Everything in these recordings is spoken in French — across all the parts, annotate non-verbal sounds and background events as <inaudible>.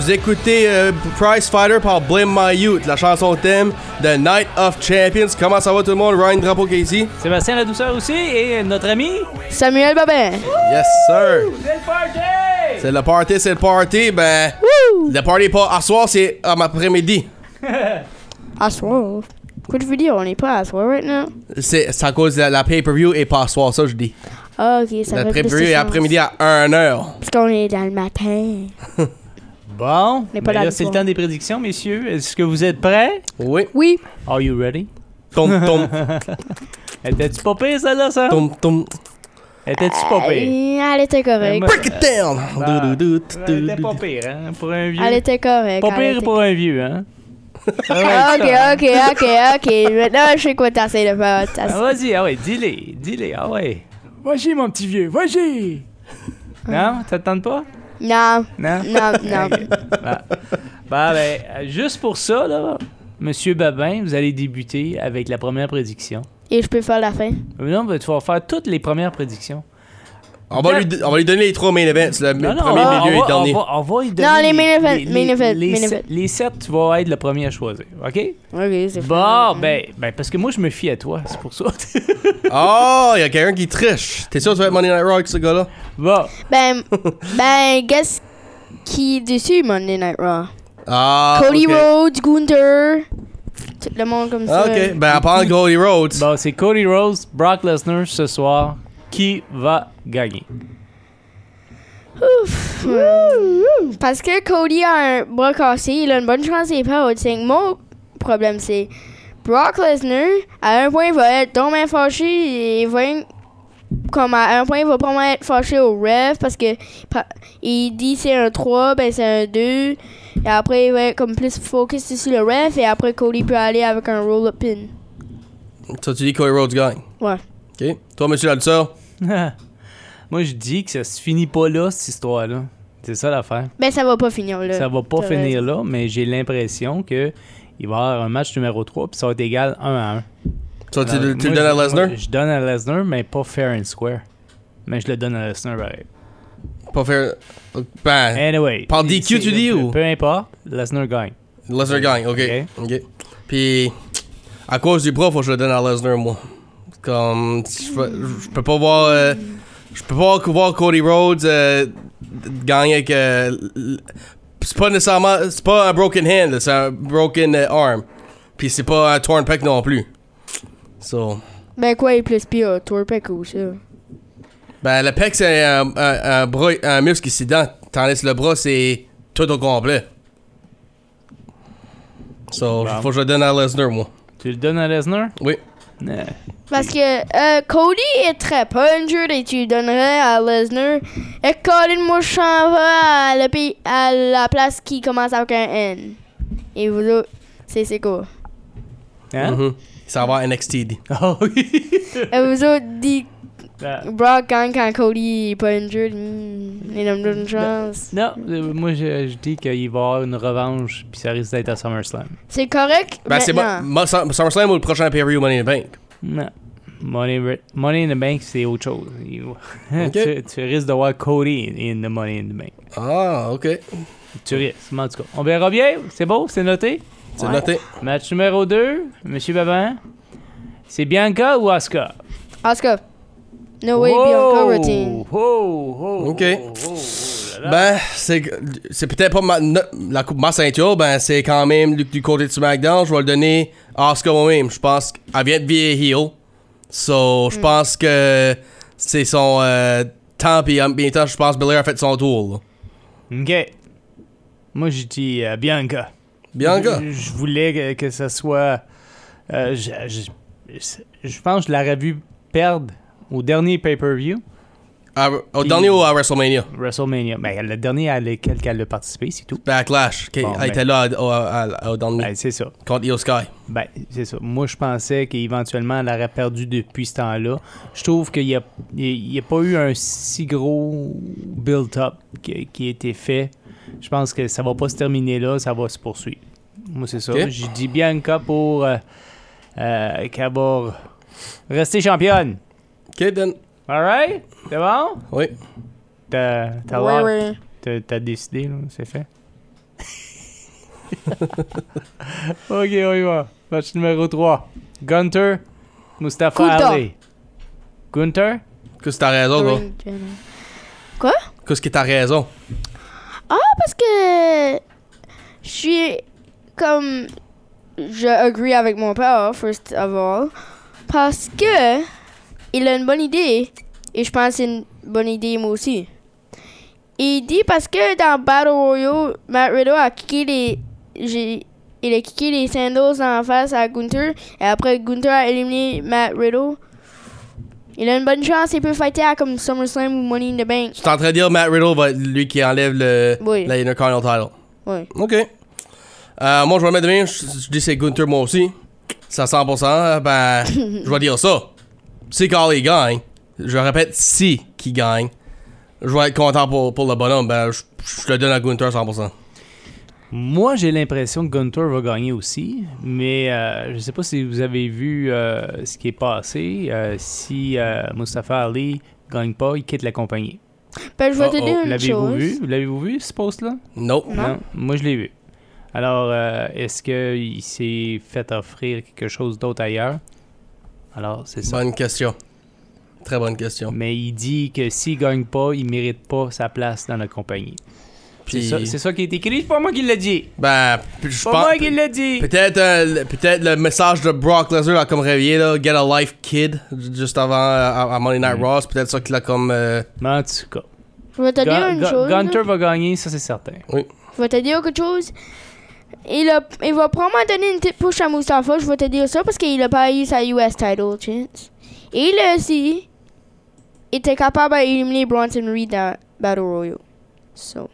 Vous écoutez euh, Price Fighter par Blame My Youth, la chanson thème de Night of Champions. Comment ça va tout le monde? Ryan Drapeau qui est ici. Sébastien La Douceur aussi et notre ami. Samuel Babin. Yes, sir. C'est le party! C'est le party, c'est le party. Ben, le party pas à soir, c'est à après-midi. <laughs> À soir. Quoi tu veux dire? On n'est pas à soir right now? C'est à cause de la, la pay-per-view et pas à soir, ça je dis. Ah, ok, ça La pay-per-view est après-midi à 1h. Parce qu'on est dans le matin. <laughs> Bon, n'est pas là là, le c'est le temps des prédictions, messieurs. Est-ce que vous êtes prêts? Oui. Oui. Are you ready? Tom, tom, <laughs> Était-tu pas pire, celle-là, ça? tom, tom. Était-tu pas pire? Euh, Elle était correcte. Break it down. Bah, Du, du, du, Elle du, était pas pire, hein? Pour un vieux. Elle était correcte. Pas elle pire était- pour un vieux, hein? <laughs> Ah, ok, ok, ok, ok. Maintenant, je sais quoi t'essayes de faire. Ah, vas-y, ah ouais, dis-les, dis-les, ah ouais. Vas-y, mon petit vieux, vas-y! Non, ça te tente pas? Non, Non? non, non. <laughs> Bah, bah, ben, juste pour ça, là, Monsieur Babin, vous allez débuter avec la première prédiction. Et je peux faire la fin? Euh, Non, ben, tu vas faire toutes les premières prédictions. On va, lui, on va lui donner les trois main events, le Non, non, premier, on va- milieu et on va, dernier. On va, on va y donner Non, les main events, les, main events, les, main sept- events. les sept, tu vas être le premier à choisir, OK? Ok, c'est Bon, ben, ben, parce que moi, je me fie à toi, c'est pour ça. Oh, <laughs> il y a quelqu'un qui triche. T'es sûr que tu vas être Monday Night Raw avec ce gars-là? bon, Ben, <laughs> ben, guess qui est dessus Monday Night Raw? Ah, Cody. Rhodes, Gunther, tout le monde comme ça. Ah, ok, ben à part <laughs> Cody Rhodes. bon c'est Cody Rose, Brock Lesnar ce soir. Qui va gagner? Parce que Cody a un bras cassé, il a une bonne chance au 5. Mon problème, c'est Brock Lesnar, à un point, il va être tombé fâché et il va être- comme à un point, il va probablement être fâché au ref parce que il dit c'est un 3, ben c'est un 2. Et après, il va être comme plus focus sur le ref et après, Cody peut aller avec un roll-up pin. Ça, tu dis Cody Rhodes gagne? Ouais. Ok. Toi, monsieur Lalsor? <laughs> Moi, je dis que ça se finit pas là, cette histoire-là. C'est ça l'affaire. Ben, ça va pas finir là. Ça va pas finir raison. là, mais j'ai l'impression que il va y avoir un match numéro 3 puis ça va être égal 1 à 1. Ça, tu, le donnes à je- Lesnar? Je donne à Lesnar, mais pas fair and square. Mais je le donne à Lesnar pareil. Pas faire. Ben, Anyway. Par DQ, tu dis, peu, ou? Peu importe, Lesnar gagne. Lesnar gagne, ok. Ok. Puis, à cause du bras, faut que je le donne à Lesnar, moi. Comme, je peux, je peux pas voir. euh, je peux pas voir Cody Rhodes euh, gagner avec. euh, c'est pas nécessairement. C'est pas un broken hand, c'est un broken euh, arm. Puis c'est pas un torn pec non plus. So. Ben, quoi est plus pire, Torpec ou ça? Ben, le pec, c'est un, un, un, bras, un muscle qui s'y dent. Tandis que le bras, c'est tout au complet. So, Bon. faut que je le donne à Lesnar, moi. Tu le donnes à Lesnar? Oui. Parce que euh, Cody est très injured et tu donnerais à Lesnar. Et Colin, moi, je à, à la place qui commence avec un N. Et vous autres, c'est c'est quoi? Hein? Mhm. Ça va NXT. dit. Oui. Et vous autres, dites Ah, Brock gagne quand Cody est pas injured. Hmm, il a une chance. non, euh, moi je, je dis qu'il va y avoir une revanche puis ça risque d'être à SummerSlam. C'est correct Ben, c'est mo- Sum- SummerSlam ou le prochain pay-per-view Money in the Bank? Non. Money, Money in the Bank, c'est autre chose. Il- <laughs> Ok. tu, tu risques de voir Cody in the Money in the Bank. Ah, ok. Tu risques, mais en tout cas. On verra bien. C'est beau, c'est noté. C'est Ouais. noté. Match numéro 2, Monsieur Babin. C'est Bianca ou Asuka? Oscar. No way, Bianca routine. Oh, oh, Ok. oh, oh, là là. Ben, c'est c'est peut-être pas ma, la coupe ma ceinture, ben c'est quand même du, du côté de SmackDown. Je vais le donner à Asuka moi-même. Je pense qu'elle vient de vieille heel. So, je pense que c'est son euh, temps, puis en même temps, je pense que Belair a fait son tour. là. Ok. Moi, je dis euh, Bianca. Bianca. Je, je voulais que, que ça soit. euh, je, je- je pense que je l'aurais vu perdre au dernier pay-per-view, À- au Puis- dernier ou à WrestleMania? WrestleMania. Ben, le dernier à lequel elle a participé, c'est tout. Backlash. Bon, elle ben. était là au- dernier Ben, c'est ça. contre Io Sky. Ben, c'est ça. Moi, je pensais qu'éventuellement, elle aurait perdu depuis ce temps-là. Je trouve qu'il n'y a, il a pas eu un si gros build-up qui, qui a été fait. Je pense que ça va pas se terminer là, ça va se poursuivre. Moi, c'est ça. Ok. J'ai dit Bianca pour euh, euh, qu'elle va rester championne. Ok, then. Alright? C'est bon? Oui. T'as, t'as, l'air- t'as- t'as décidé, là, c'est fait? <laughs> ok, on y va. Match numéro 3. Gunter, Mustafa. Ali. Gunter? Qu'est-ce que t'as raison, gros? Johnson. Qu'est-ce que t'as raison? Parce que je suis comme je agree avec mon père first of all parce que il a une bonne idée et je pense que c'est une bonne idée moi aussi. Il dit parce que dans Battle Royale, Matt Riddle a kické les j'ai il a kické les sandals en face à Gunther et après Gunther a éliminé Matt Riddle. Il a une bonne chance, il peut fighter à comme SummerSlam ou Money in the Bank. Tu es en train de dire Matt Riddle va être lui qui enlève le, Oui. la Intercontinental title. Oui. OK. Euh, moi, je vais mettre de même. Je, je dis c'est Gunther, moi aussi. C'est à 100%. euh, Ben, <laughs> je vais dire ça. Si Carly gagne, je répète, si qui gagne, je vais être content pour, pour le bonhomme. Ben, je, je le donne à Gunther à 100%. Moi, j'ai l'impression que Gunter va gagner aussi, mais euh, je sais pas si vous avez vu euh, ce qui est passé. Euh, si euh, Mustafa Ali gagne pas, il quitte la compagnie. Ben, je vais te Uh-oh. dire une L'avez-vous chose. vu? L'avez-vous vu, ce post-là? Nope. Non. Moi, je l'ai vu. Alors, euh, est-ce qu'il s'est fait offrir quelque chose d'autre ailleurs? Alors, c'est ça. Bonne question. Très bonne question. Mais il dit que s'il gagne pas, il mérite pas sa place dans la compagnie. C'est Puis, ça, c'est ça qui est écrit, c'est pas moi qui l'ai dit. ben, je C'est pas pense. moi qui l'ai dit. Peut-être euh, le- peut-être le message de Brock Lesnar a comme réveillé là, Get a Life Kid juste avant euh, à, à Monday Night Mm. Raw, c'est peut-être ça qu'il a comme euh, Mais en tout cas, Je vais te dire une Gun- chose. Gunter va gagner, ça c'est certain. Je vais te dire quelque chose. Il, a, il va probablement donner une petite push à Mustafa. Je vais te dire ça parce qu'il a pas eu sa US title chance. Et il a aussi était capable d'éliminer Bronson Reed dans Battle Royale. So.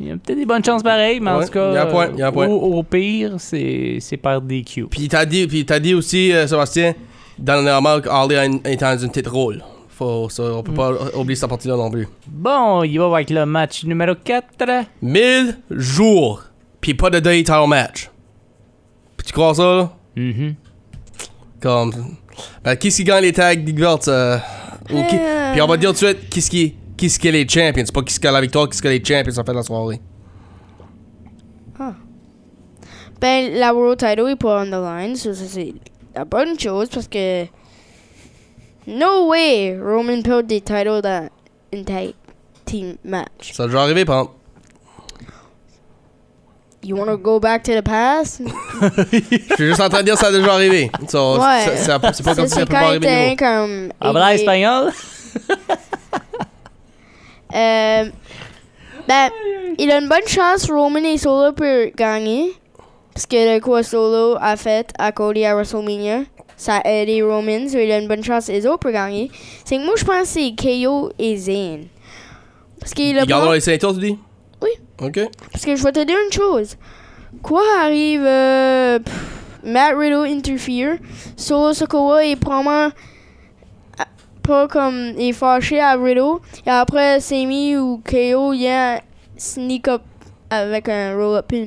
Il y a peut-être des bonnes chances pareilles, mais en tout cas, il y a un point, il y a un point. Au, au pire, c'est c'est par DQ. Puis t'as dit, puis t'as dit aussi, euh, Sébastien, dernièrement, qu'Ali a une- est dans une petite rôle. Faut, ça, on peut pas oublier cette partie-là non plus. Bon, il va avec le match numéro 4. 1000 jours, puis pas de day title match. Puis tu crois ça, là? Mhm. Comme. Ben, qui qui gagne les tags belts? euh, ou qui- Euh. Puis on va dire tout de suite, qui ce qui, qui ce qui est les champions. C'est pas qui ce qui a la victoire, qui ce qui a les champions en fait de la soirée. Ben, la World title est pas on the line. So, ça, c'est la bonne chose parce que. No way Roman perd des titles dans une tag team match. Ça a déjà arrivé. You wanna go back to the past? <laughs> Je suis juste en train de dire que ça a déjà arrivé. So, Ouais. c'est- pas comme si ça peut pas arriver. comme. Habla aidé. espagnol? <laughs> Euh, ben, il a une bonne chance, Roman et Solo peut gagner. Parce que le quoi Solo a fait à Cody à WrestleMania, ça a aidé Roman, so il a une bonne chance, autres peuvent gagner. C'est que moi, je pense que c'est KO et Zayn. Parce qu'il a Il gardera les ceintures, tu dis? Oui. Ok. Parce que je vais te dire une chose. Quoi arrive, euh, pff, Matt Riddle interfere, Solo Sokoa est probablement ah, pas comme, il est fâché à Riddle, et après Sami ou KO, il y a sneak up avec un roll-up pin.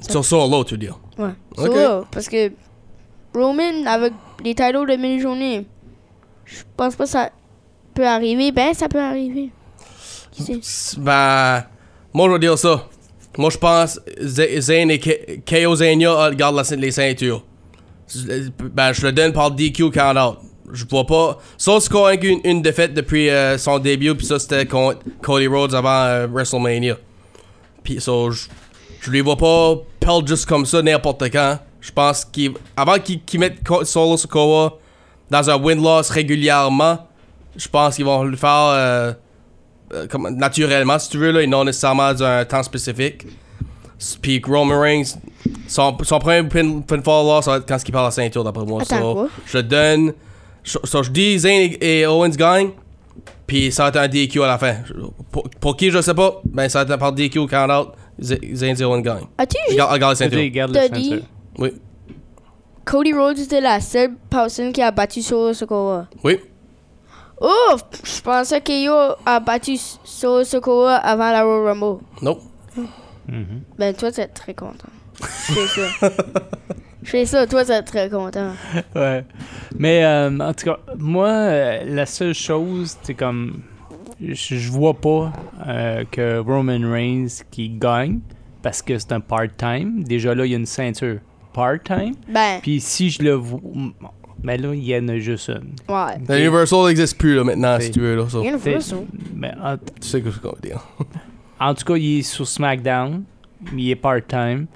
Sur solo, tu dire? Ouais. Solo, parce que Roman, avec les titles de mini-journée, je pense pas que ça peut arriver. Ben, ça peut arriver. Ben, moi, je vais dire ça. Moi, je pense Zayn et KO Zania euh, gardent les ceintures. Ben, je le donne par DQ count-out. Je vois pas. Sauf qu'il a une, une défaite depuis euh, son début, puis ça, c'était contre Cody Rhodes avant euh, WrestleMania. Puis ça, je, les vois pas perdre juste comme ça n'importe quand. Je pense qu'avant qu'ils mettent Ko- Solo Sokoa dans un win-loss régulièrement, je pense qu'ils vont le faire euh, euh, comme, naturellement, si tu veux, là, et non nécessairement dans un temps spécifique. Puis Roman Reigns, son, son premier pin, pinfall loss, ça va être quand il parle la ceinture, d'après moi. Attends, So, quoi? je donne. So, so, je dis Zayn et, et Owens gagnent, puis ça va être un DQ à la fin. Pour, pour qui, je sais pas, ben ça va être par DQ count-out, Z- Zayn et Owens gagnent. As-tu juste Regarde, dit- ceinture. Oui, Cody Rhodes était la seule personne qui a battu Solo Sokoa. oui. Oh, je pensais que Yo a battu Solo Sokoa avant la Royal Rumble. Non. Mhm. Ben, toi, tu es très content. Je fais ça. Je fais ça, toi, tu es très content. Ouais. Mais euh, en tout cas, moi, euh, la seule chose, c'est comme. je je vois pas euh, que Roman Reigns qui gagne parce que c'est un part-time. Déjà là, il y a une ceinture part-time. Ben, Puis si je le vois. Ben là, il y en a juste une. ouais. La Universal n'existe plus là, maintenant, C'est- si tu veux. Là, ça. En, Tu sais que je veux <laughs> dire. en tout cas, il est sur SmackDown. Il est part-time.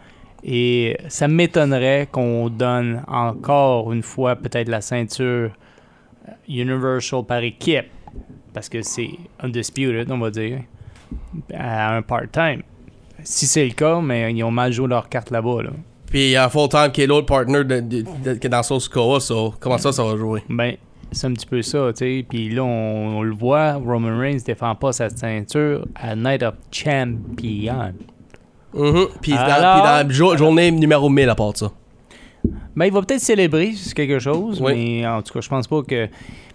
Et ça m'étonnerait qu'on donne encore une fois peut-être la ceinture Universal par équipe. Parce que c'est undisputed, on va dire. À un part-time. Si c'est le cas, mais ils ont mal joué leur carte là-bas. Là. Puis il y a Full Time qui est l'autre partner de, de- de- qui est dans Sauce Koa, so comment ça, ça va jouer? Ben, c'est un petit peu ça, tu sais. Puis là, on, on le voit, Roman Reigns défend pas sa ceinture à Night of Champion. Mhm. Puis dans, la jo- journée numéro 1000 à part ça. Ben, il va peut-être célébrer c'est quelque chose, Oui. mais en tout cas, je pense pas que.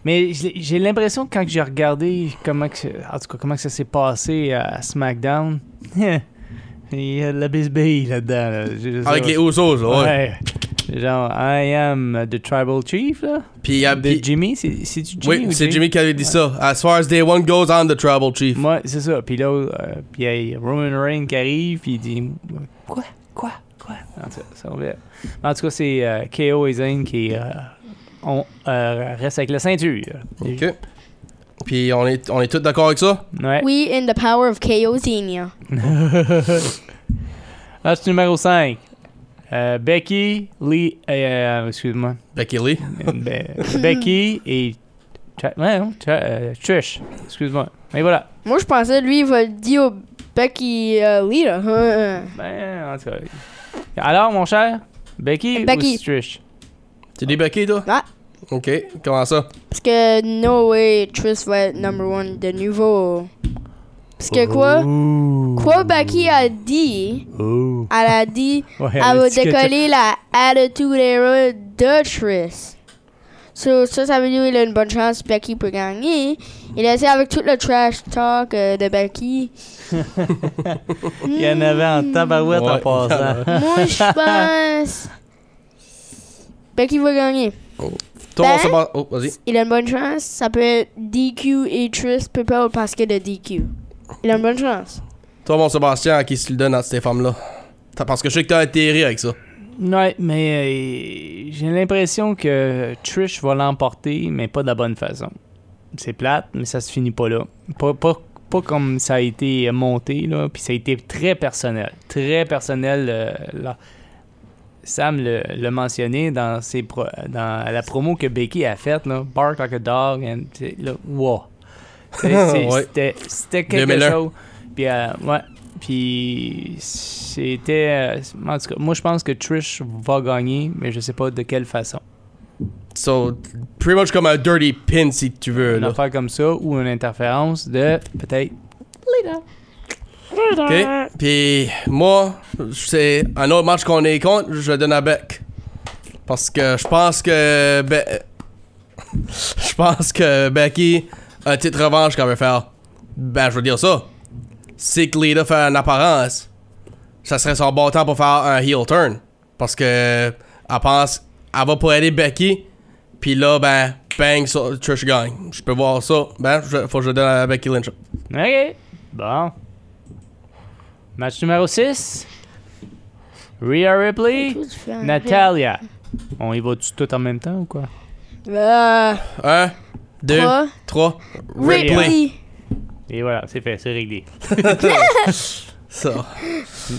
Mais j'ai j'ai l'impression que quand j'ai regardé comment que, en tout cas, comment que ça s'est passé à SmackDown, <laughs> il y a de la bisbille là-dedans. là. Avec les Usos, là, ouais. Ouais. Genre, I am the tribal chief, là. Puis il y a. De Jimmy, c'est Jimmy oui, ou c'est? Jimmy qui avait dit ça. As far as day one goes, I'm the tribal chief. Ouais, c'est ça. Puis là, euh, puis il y a Roman Reigns qui arrive, puis il dit Quoi? Quoi? Quoi? En tout cas, ça va. En tout cas, c'est euh, KO et Zayn qui euh, on, euh, reste avec la ceinture. Ok. Puis on est, on est tous d'accord avec ça? Ouais. We in the power of KO Xenia. <laughs> Match numéro 5. Becky, Lee, euh, excuse-moi. Becky Lee? Be- <laughs> Becky et. Ouais, non, euh, Trish. Excuse-moi. Et voilà. Moi, je pensais, lui, il va le dire au Becky euh, Lee, là. Ben, en tout cas. Alors, mon cher, Becky, Becky. ou Trish? Tu dis Becky, toi? Ouais. Ok. Comment ça? Parce que no way Trish va être number one de nouveau. Parce que quoi? Quoi Becky a dit? Elle a dit <laughs> Ouais, elle va décoller la Attitude Era de Trish. So, ça, ça veut dire qu'il a une bonne chance Becky peut gagner. Il a essayé avec tout le trash talk euh, de Becky. Il y en avait en tabarouette en Ouais, passant. Moi, je pense. <laughs> Becky va gagner. Toi, Ben? on se Oh, vas-y. Il a une bonne chance. Ça peut être DQ et Trish peut pas parce que de DQ. Il a une bonne chance. Toi, mon Sébastien, à qui tu le donnes à ces femmes-là? Parce que je sais que t'as atterri avec ça. Ouais, mais euh, j'ai l'impression que Trish va l'emporter, mais pas de la bonne façon. C'est plate, mais ça se finit pas là. Pas, pas, pas comme ça a été monté, là, puis ça a été très personnel. Très personnel. euh, là. Sam le- l'a mentionné dans, ses pro- dans la promo que Becky a faite, là, Bark like a dog, and, là, wow. <laughs> Ouais. C'était quelque 2001. chose. Puis, euh, ouais. Puis, c'était. euh, en tout cas, moi, je pense que Trish va gagner, mais je sais pas de quelle façon. So, pretty much comme un dirty pin, si tu veux, Une là. affaire comme ça ou une interférence de peut-être. OK? Puis moi, c'est un autre match qu'on est contre, je donne à Beck. Parce que je pense que... Be- <laughs> je pense que Becky a une petite revanche qu'elle veut faire. Ben, je veux dire ça. Si que Lita fait une apparence, ça serait son bon temps pour faire un heel turn. Parce que elle pense... Elle va pour aider Becky. Puis là, ben, bang, Trish gagne. Je peux voir ça. Ben, faut que je donne à Becky Lynch. Ok. Bon. Match numéro 6. Rhea Ripley, Natalia. On y va-tu tout en même temps ou quoi? Euh, Un, deux, trois. trois. Ripley. Et voilà, c'est fait, c'est réglé. <laughs> <laughs> Ça.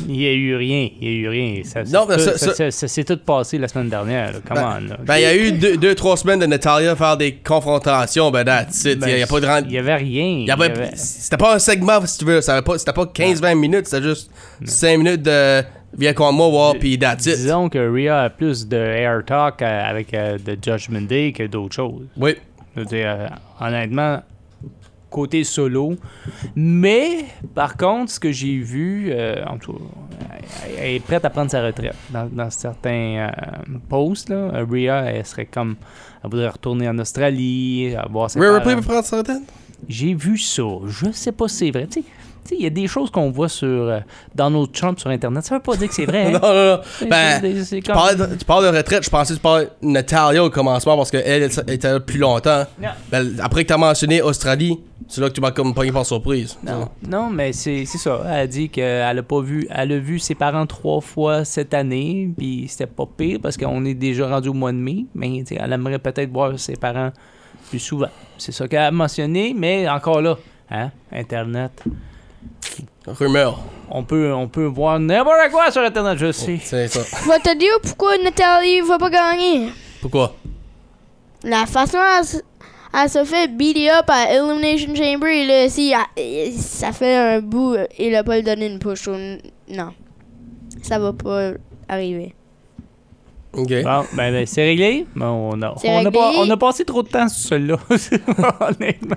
Il y a eu rien, il y a eu rien. Ça, Non, tout- ça- ça- ça- ça- ça s'est tout passé la semaine dernière. là. Come on. là. Ben, il y a eu deux, deux, trois semaines de Natalia faire des confrontations, ben, that's it. Ben, Il y a, pas de rend- Il y avait rien. il y avait- C'était pas un segment, si tu veux. ça avait pas- C'était pas 15-20 minutes, c'était juste 5 minutes de viens contre moi, voir, puis that's it. Disons que Rhea a plus de air talk euh, avec euh, The Judgment Day que d'autres choses. Oui. Dire, euh, honnêtement, côté solo. Mais, par contre, ce que j'ai vu, euh, en tout elle, est prête à prendre sa retraite. Dans, dans certains euh, posts, là, Rhea, elle serait comme. Elle voudrait retourner en Australie, avoir ses Rhea. Ripley peut prendre sa retraite? J'ai vu ça. Je sais pas si c'est vrai. Tu sais, il y a des choses qu'on voit sur euh, Donald Trump sur Internet. Ça veut pas dire que c'est vrai. hein? <laughs> Non, non, non. Tu comme- parles, de, tu parles de retraite, je pensais que tu parlais de Natalia au commencement parce qu'elle elle était là plus longtemps. Ben, après que tu as mentionné Australie, C'est là que tu m'as comme pogné par surprise. Non, non mais c'est ça. Elle a dit qu'elle a pas vu. Elle a vu ses parents trois fois cette année, puis c'était pas pire parce qu'on est déjà rendu au mois de mai, mais elle aimerait peut-être voir ses parents plus souvent. C'est ça qu'elle a mentionné, mais encore là, hein, Internet. Rumeur. On peut, on peut voir n'importe quoi sur Internet, je sais. C'est ça. Je vais te dire pourquoi Nathalie va pas gagner. Pourquoi? La façon à, s- elle se fait beat up à Elimination Chamber, là, si elle- ça fait un bout, il a pas le donné une push. Non. Ça va pas arriver. Ok. Bon, ben, ben, c'est réglé. Bon, on, a, on, a pas- on a passé trop de temps sur celui-là. <laughs> honnêtement.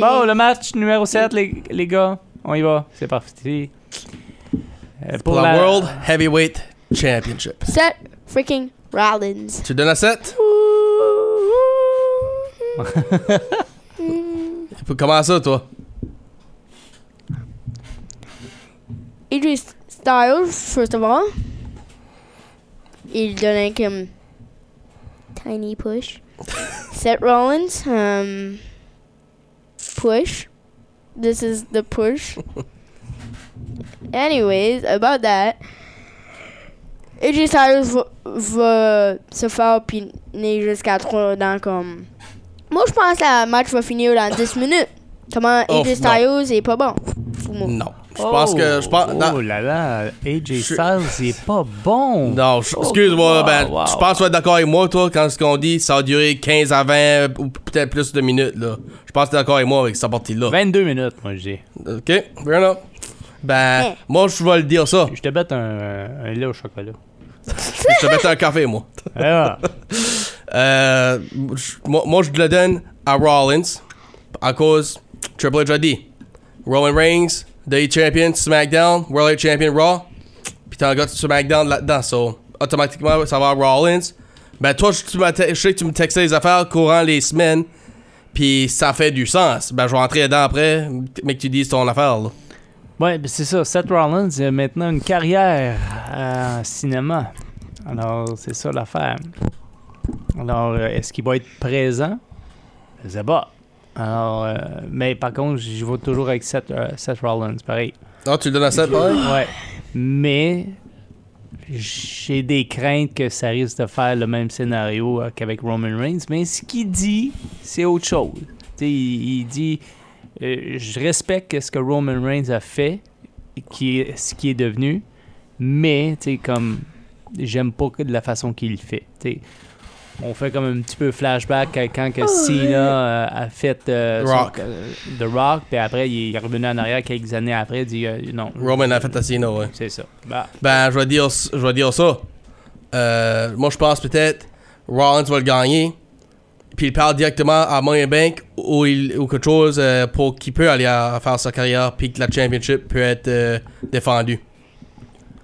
Bon, le match numéro 7, les, les gars. On y va. C'est parti. Euh, Pour la World Heavyweight Championship. Seth freaking Rollins. Tu donnes à 7? Comment ça, toi? Idris Styles, first of all. Il donnait comme tiny push. <laughs> Seth Rollins, um, push. This is the push. Anyways, about that, AJ Styles va, va se faire piner jusqu'à 3 dans comme. Moi, je pense que le match va finir dans 10 minutes. Comment Oh, AJ non. Styles est pas bon. Non. Je pense que. Je pense, Oh, non, oh là là, AJ Je- Styles, il est pas bon. non, je- Oh, excuse-moi, wow, ben, wow. je pense que tu vas être d'accord avec moi, toi, quand ce qu'on dit, ça va durer 15 à 20 ou peut-être plus de minutes, là. Je pense que tu es d'accord avec moi avec cette partie-là. 22 minutes, moi, je dis. Ok, fair enough. Ben, Eh. moi, je vais le dire ça. Je te bête un, un lait au chocolat. Je te mets un café, moi. <laughs> Ah, Euh, moi, moi, je le donne à Rollins à cause Triple H a dit Roman Reigns, The Champion, SmackDown, World Heavyweight Champion Raw, puis un gars SmackDown là-dedans, so automatiquement ça va à Rollins. Ben toi, je, tu sais que tu me textais les affaires courant les semaines, puis ça fait du sens. Ben je vais rentrer dedans après, mais que tu dises ton affaire. Là. Ouais, ben c'est ça. Seth Rollins a maintenant une carrière en cinéma. Alors, c'est ça l'affaire. Alors, euh, est-ce qu'il va être présent? Je pas. Alors, euh, mais par contre, je vais toujours avec Seth, euh, Seth Rollins, pareil. Ah, tu le donnes à 7 pareil? Ouais. Mais j'ai des craintes que ça risque de faire le même scénario euh, qu'avec Roman Reigns. Mais ce qu'il dit, c'est autre chose. Tu sais, il, il dit Je respecte ce que Roman Reigns a fait, qui est, ce qui est devenu, mais tu sais, comme j'aime pas que de la façon qu'il le fait. On fait comme un petit peu flashback à quand que Cena euh, a fait euh, son- euh, The Rock, puis après il est revenu en arrière quelques années après, il dit euh, non. Roman a fait à Cena, ouais. C'est ça. Bah, Ben, je vais dire, je vais dire ça. Euh, moi, je pense peut-être Rollins va le gagner. Puis il parle directement à Money Bank ou, il- ou quelque chose euh, pour qu'il peut aller à, faire sa carrière. Puis que la championship peut être euh, défendue.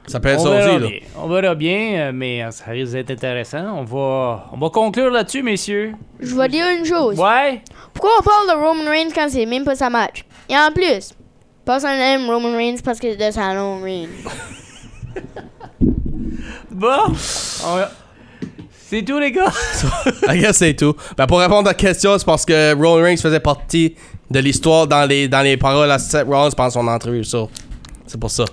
Ça peut être on, ça verra aussi, là. bien. on verra bien, euh, mais euh, ça risque d'être intéressant. On va, on va conclure là-dessus, messieurs. Je vais dire une chose. Ouais? Pourquoi on parle de Roman Reigns quand c'est même pas sa match? Et en plus, personne n'aime Roman Reigns parce que c'est de sa long reign. <laughs> Bon. on- C'est tout, les gars. <laughs> I guess c'est tout. Ben, pour répondre à la question, c'est parce que Roman Reigns faisait partie de l'histoire dans les, dans les paroles à Seth Rollins pendant son entrevue. ça. C'est pour ça.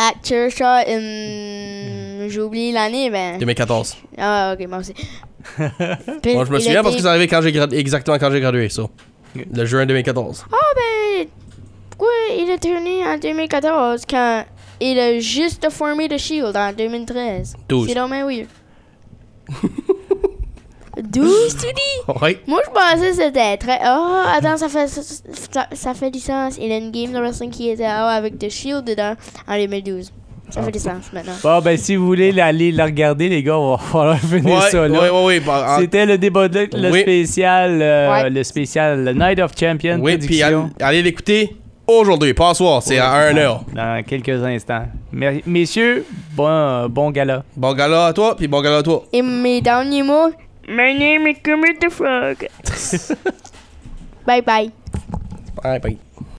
That chair shot in... J'ai oublié l'année, ben... 2014. Ah, ok, moi aussi. <laughs> Moi, je me souviens parce que c'est arrivé quand j'ai gradu- exactement quand j'ai gradué, ça. Le juin 2014. Ah, ben... Pourquoi il a tourné en 2014 quand il a juste formé The Shield en 2013? 12. C'est dommage weird. <laughs> 12, tu dis? <laughs> Moi, je pensais que c'était très. Oh, attends, ça fait, ça, ça fait du sens. Il y a une game de wrestling qui était oh, avec The Shield dedans en 2012. Ça fait du sens maintenant. Bon, ben, si vous voulez aller la regarder, les gars, on va falloir <laughs> finir Ouais, ça, là. ouais, ouais. bah, en- C'était le débat de le Oui. spécial, euh, Ouais. le spécial le Night of Champions Oui, puis allez, l'écouter aujourd'hui, pas ce soir, c'est à 1h. dans quelques instants. Mer- Messieurs, bon, euh, bon gala. Bon gala à toi, puis bon gala à toi. Et mes derniers mots. My name is Kermit the Frog. <laughs> bye bye. Bye, bye.